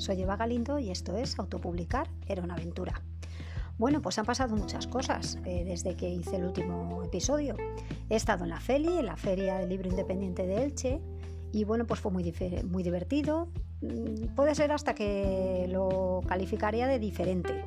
soy Eva Galindo y esto es Autopublicar era una aventura. Bueno, pues han pasado muchas cosas eh, desde que hice el último episodio. He estado en la FELI, en la Feria del Libro Independiente de Elche, y bueno, pues fue muy, muy divertido. Mm, puede ser hasta que lo calificaría de diferente.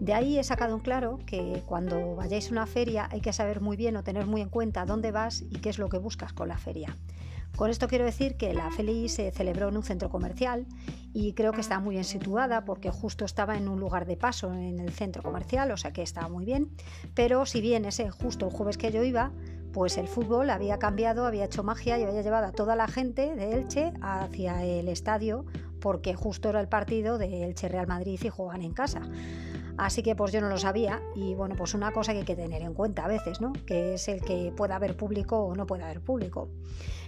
De ahí he sacado en claro que cuando vayáis a una feria hay que saber muy bien o tener muy en cuenta dónde vas y qué es lo que buscas con la feria. Con esto quiero decir que la FELI se celebró en un centro comercial y creo que está muy bien situada porque justo estaba en un lugar de paso en el centro comercial, o sea que estaba muy bien. Pero si bien ese justo el jueves que yo iba, pues el fútbol había cambiado, había hecho magia y había llevado a toda la gente de Elche hacia el estadio porque justo era el partido de Elche Real Madrid y juegan en casa. Así que pues yo no lo sabía y bueno, pues una cosa que hay que tener en cuenta a veces, ¿no? Que es el que pueda haber público o no pueda haber público.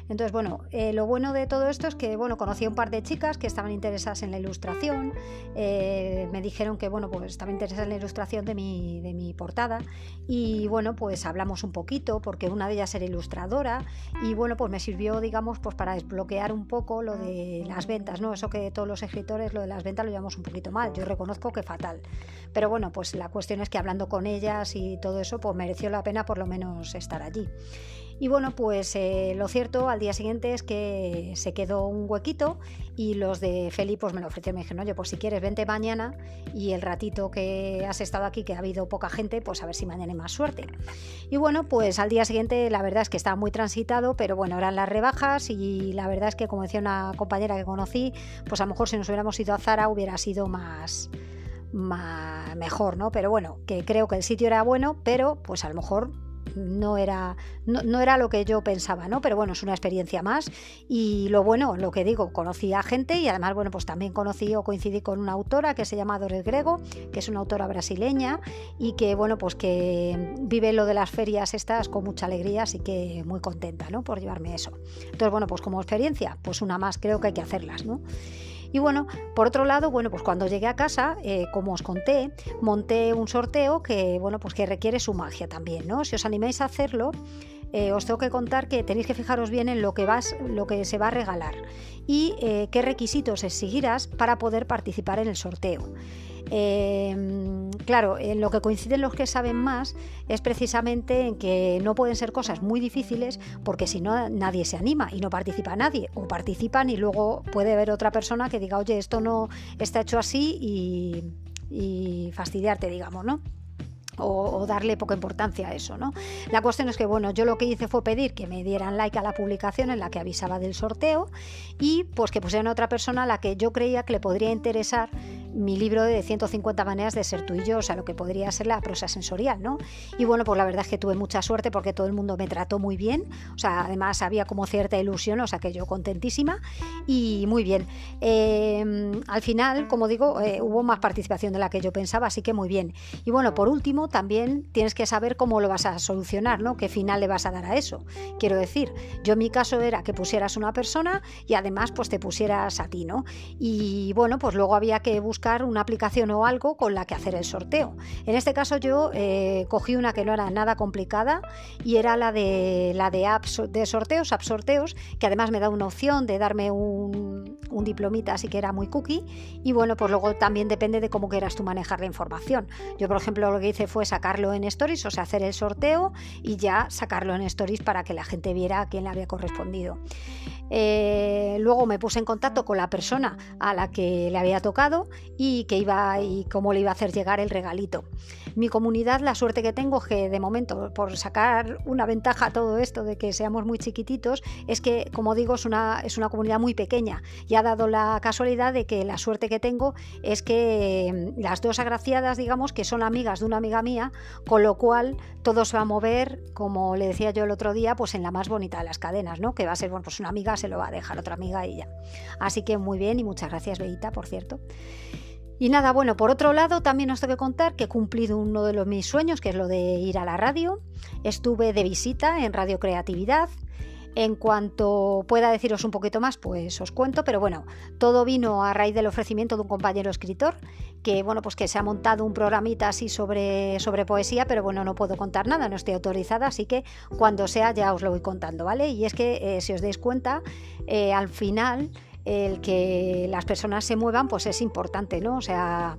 Entonces, bueno, eh, lo bueno de todo esto es que, bueno, conocí a un par de chicas que estaban interesadas en la ilustración, eh, me dijeron que, bueno, pues estaban interesadas en la ilustración de mi, de mi portada y, bueno, pues hablamos un poquito porque una de ellas era ilustradora y, bueno, pues me sirvió, digamos, pues para desbloquear un poco lo de las ventas, ¿no? Eso que todos los escritores, lo de las ventas lo llevamos un poquito mal, yo reconozco que fatal. Pero bueno, pues la cuestión es que hablando con ellas y todo eso, pues mereció la pena por lo menos estar allí. Y bueno, pues eh, lo cierto al día siguiente es que se quedó un huequito y los de Feli pues me lo ofrecieron. Me dijeron, oye, pues si quieres, vente mañana y el ratito que has estado aquí, que ha habido poca gente, pues a ver si mañana hay más suerte. Y bueno, pues al día siguiente la verdad es que estaba muy transitado, pero bueno, eran las rebajas y la verdad es que, como decía una compañera que conocí, pues a lo mejor si nos hubiéramos ido a Zara hubiera sido más mejor, ¿no? Pero bueno, que creo que el sitio era bueno, pero pues a lo mejor no era, no, era lo que yo pensaba, ¿no? Pero bueno, es una experiencia más. Y lo bueno, lo que digo, conocí a gente y además, bueno, pues también conocí o coincidí con una autora que se llama Doris Grego, que es una autora brasileña y que, bueno, pues que vive lo de las ferias estas con mucha alegría, así que muy contenta, ¿no? Por llevarme eso. Entonces, bueno, pues como experiencia, pues una más creo que hay que hacerlas, ¿no? Y bueno, por otro lado, bueno, pues cuando llegué a casa, eh, como os conté, monté un sorteo que, bueno, pues que requiere su magia también, ¿no? Si os animáis a hacerlo, eh, os tengo que contar que tenéis que fijaros bien en lo que, vas, lo que se va a regalar y eh, qué requisitos exigirás para poder participar en el sorteo. Em, claro, en lo que coinciden los que saben más es precisamente en que no pueden ser cosas muy difíciles porque si no nadie se anima y no participa nadie o participan y luego puede haber otra persona que diga, oye, esto no está hecho así y, y fastidiarte, digamos, ¿no? O, darle poca importancia a eso, ¿no? La cuestión es que, bueno, yo lo que hice fue pedir que me dieran like a la publicación en la que avisaba del sorteo y pues que pusieran a otra persona a la que yo creía que le podría interesar mi libro de 150 maneras de ser tú y yo, o sea, lo que podría ser la prosa sensorial, ¿no? Y bueno, pues la verdad es que tuve mucha suerte porque todo el mundo me trató muy bien, o sea, además había como cierta ilusión, o sea, que yo contentísima y muy bien. Em, al final, como digo, eh, hubo más participación de la que yo pensaba, así que muy bien. Y bueno, por último, también tienes que saber cómo lo vas a solucionar, ¿no? ¿Qué final le vas a dar a eso? Quiero decir, yo en mi caso era que pusieras una persona y además pues te pusieras a ti, ¿no? Y bueno, pues luego había que buscar una aplicación o algo con la que hacer el sorteo. En este caso yo eh, cogí una que no era nada complicada y era la de la de apps de sorteos, app sorteos, que además me da una opción de darme un, un diplomita, así que era muy cookie. Y bueno, pues luego también depende de cómo quieras tú manejar la información. Yo, por ejemplo, lo que hice fue sacarlo en stories, o sea, hacer el sorteo y ya sacarlo en stories para que la gente viera a quién le había correspondido. Eh, luego me puse en contacto con la persona a la que le había tocado y que iba y cómo le iba a hacer llegar el regalito. Mi comunidad, la suerte que tengo que de momento, por sacar una ventaja a todo esto de que seamos muy chiquititos, es que, como digo, es una, es una comunidad muy pequeña y ha dado la casualidad de que la suerte que tengo es que mm, las dos agraciadas, digamos, que son amigas de una amiga mía, con lo cual todo se va a mover, como le decía yo el otro día, pues en la más bonita de las cadenas, ¿no? Que va a ser, bueno, pues una se lo va a dejar otra amiga y ya. Así que muy bien y muchas gracias, Beita, por cierto. Y nada, bueno, por otro lado, también os tengo que contar que he cumplido uno de los, mis sueños, que es lo de ir a la radio. Estuve de visita en Radio Creatividad. En cuanto pueda deciros un poquito más, pues os cuento, pero bueno, todo vino a raíz del ofrecimiento de un compañero escritor que bueno, pues que se ha montado un programita así sobre, sobre poesía, pero bueno, no puedo contar nada, no estoy autorizada, así que cuando sea ya os lo voy contando, ¿vale? Y es que eh, si os dais cuenta, eh, al final el que las personas se muevan pues es importante, ¿no? O sea,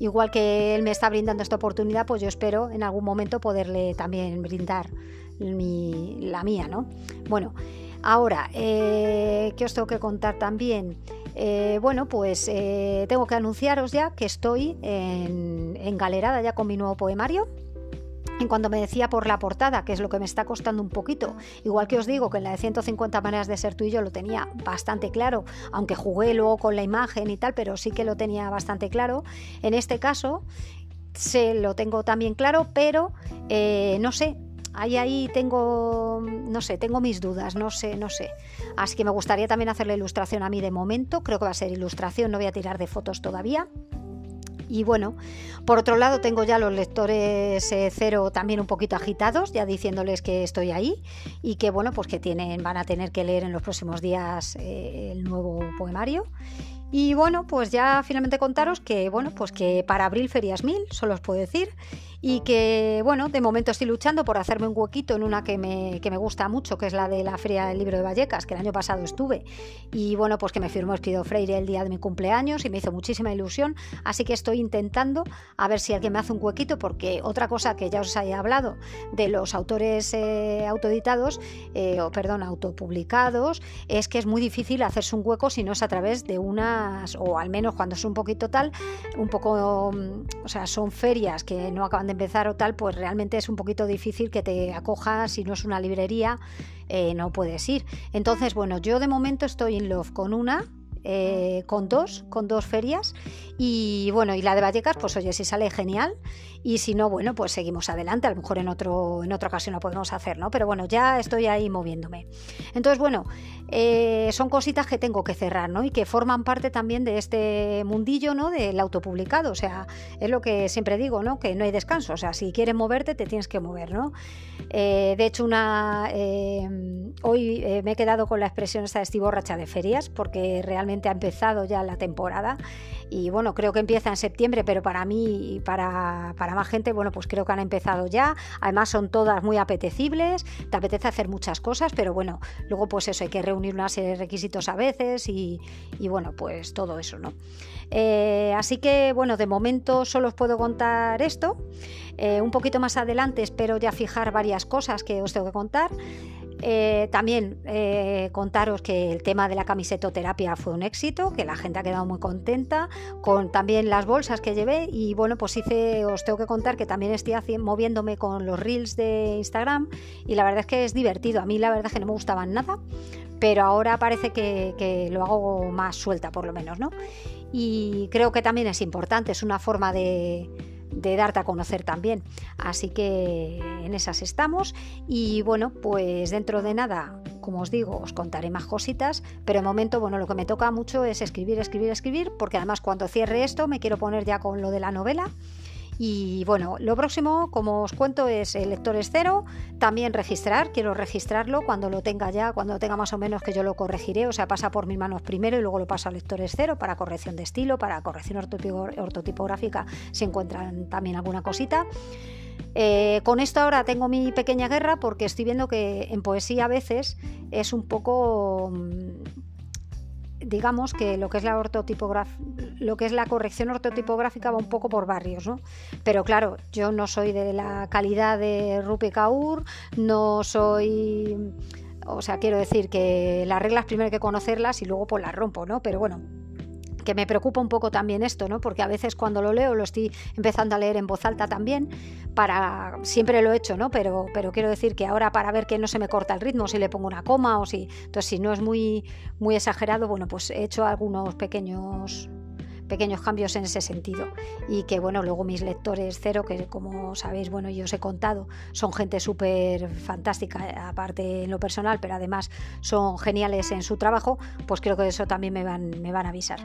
igual que él me está brindando esta oportunidad, pues yo espero en algún momento poderle también brindar la mía, ¿no? Bueno, ahora, eh, ¿qué os tengo que contar también? Eh, bueno, pues eh, tengo que anunciaros ya que estoy en, en Galerada ya con mi nuevo poemario en cuando me decía por la portada, que es lo que me está costando un poquito, igual que os digo que en la de 150 maneras de ser tú y yo lo tenía bastante claro, aunque jugué luego con la imagen y tal, pero sí que lo tenía bastante claro. En este caso, se lo tengo también claro, pero eh, no sé, ahí ahí tengo, no sé, tengo mis dudas, no sé, no sé. Así que me gustaría también hacer la ilustración a mí de momento, creo que va a ser ilustración, no voy a tirar de fotos todavía. Y bueno, por otro lado tengo ya los lectores eh, cero también un poquito agitados, ya diciéndoles que estoy ahí y que bueno, pues que tienen, van a tener que leer en los próximos días eh, el nuevo poemario. Y bueno, pues ya finalmente contaros que bueno, pues que para abril ferias mil, solo os puedo decir y que, bueno, de momento estoy luchando por hacerme un huequito en una que me, que me gusta mucho, que es la de la Feria del Libro de Vallecas, que el año pasado estuve, y bueno, pues que me firmó Espido Freire el día de mi cumpleaños y me hizo muchísima ilusión, así que estoy intentando a ver si alguien me hace un huequito, porque otra cosa que ya os haya hablado de los autores eh, autoeditados, eh, o perdón, autopublicados, es que es muy difícil hacerse un hueco si no es a través de unas, o al menos cuando es un poquito tal, un poco, mm, o sea, son ferias que no acaban de empezar o tal, pues realmente es un poquito difícil que te acojas si no es una librería, eh, no puedes ir. Entonces, bueno, yo de momento estoy en Love con una, eh, con dos, con dos ferias. Y bueno, y la de Vallecas, pues oye, si sale genial. Y si no, bueno, pues seguimos adelante. A lo mejor en, otro, en otra ocasión lo podemos hacer, ¿no? Pero bueno, ya estoy ahí moviéndome. Entonces, bueno, eh, son cositas que tengo que cerrar, ¿no? Y que forman parte también de este mundillo, ¿no? Del autopublicado. O sea, es lo que siempre digo, ¿no? Que no hay descanso. O sea, si quieres moverte, te tienes que mover, ¿no? Eh, de hecho, una hoy me he quedado con la expresión esta de estiborracha de ferias, porque realmente ha empezado ya la temporada y bueno, creo que empieza en septiembre, pero para mí y para, para, más gente, bueno, pues creo que han empezado ya. Además son todas muy apetecibles, te apetece hacer muchas cosas, pero bueno, luego pues eso, hay que reunir una serie de requisitos a veces y, y bueno, pues todo eso, ¿no? Eh, así que bueno, de momento solo os puedo contar esto. Eh, un poquito más adelante espero ya fijar varias cosas que os tengo que contar. Eh, también eh, contaros que el tema de la camisetoterapia fue un éxito, que la gente ha quedado muy contenta, con también las bolsas que llevé y bueno, pues hice, os tengo que contar que también estoy moviéndome con los reels de Instagram y la verdad es que es divertido, a mí la verdad es que no me gustaban nada, pero ahora parece que, que lo hago más suelta por lo menos, ¿no? Y creo que también es importante, es una forma de de darte a conocer también. Así que en esas estamos y bueno, pues dentro de nada, como os digo, os contaré más cositas, pero de momento, bueno, lo que me toca mucho es escribir, escribir, escribir, porque además cuando cierre esto me quiero poner ya con lo de la novela y bueno, lo próximo, como os cuento, es el lector es cero. También registrar, quiero registrarlo cuando lo tenga ya, cuando lo tenga más o menos que yo lo corregiré. O sea, pasa por mis manos primero y luego lo paso al lector es cero para corrección de estilo, para corrección ortotipográfica, si encuentran también alguna cosita. Eh, con esto ahora tengo mi pequeña guerra porque estoy viendo que en poesía a veces es un poco mm, digamos que lo que es la lo que es la corrección ortotipográfica va un poco por barrios, ¿no? Pero claro, yo no soy de la calidad de Rupi Kaur, no soy o sea, quiero decir que las reglas primero hay que conocerlas y luego pues las rompo, ¿no? Pero bueno, que me preocupa un poco también esto, ¿no? Porque a veces cuando lo leo lo estoy empezando a leer en voz alta también, para siempre lo he hecho, ¿no? Pero, pero quiero decir que ahora para ver que no se me corta el ritmo, si le pongo una coma o si, entonces si no es muy, muy exagerado, bueno, pues he hecho algunos pequeños pequeños cambios en ese sentido. Y que bueno luego mis lectores cero que como sabéis bueno yo os he contado son gente súper fantástica aparte en lo personal pero además son geniales en su trabajo pues creo que eso también me van me van a avisar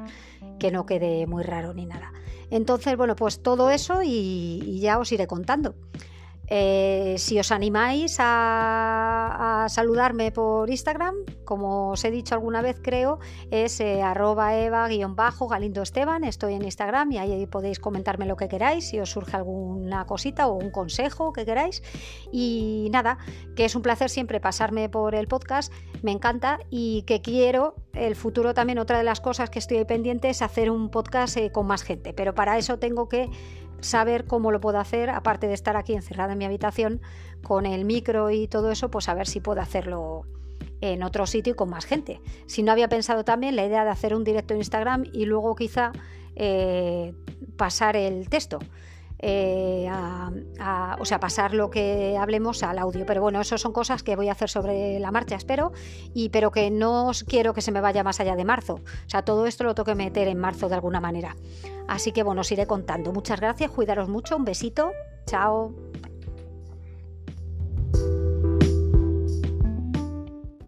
que no quede muy raro ni nada. Entonces bueno pues todo eso y, y ya os iré contando Eh, si os animáis a, saludarme por Instagram, como os he dicho alguna vez, creo, es eh, arroba eva-galindo esteban. Estoy en Instagram y ahí podéis comentarme lo que queráis, si os surge alguna cosita o un consejo que queráis. Y nada, que es un placer siempre pasarme por el podcast, me encanta y que quiero el futuro también. Otra de las cosas que estoy pendiente es hacer un podcast eh, con más gente, pero para eso tengo que saber cómo lo puedo hacer, aparte de estar aquí encerrada en mi habitación con el micro y todo eso, pues a ver si puedo hacerlo en otro sitio y con más gente. Si no había pensado también la idea de hacer un directo en Instagram y luego quizá eh, pasar el texto. Eh, o sea, pasar lo que hablemos al audio. Pero bueno, eso son cosas que voy a hacer sobre la marcha, espero, y pero que no quiero que se me vaya más allá de marzo. O sea, todo esto lo tengo que meter en marzo de alguna manera. Así que bueno, os iré contando. Muchas gracias, cuidaros mucho, un besito, chao.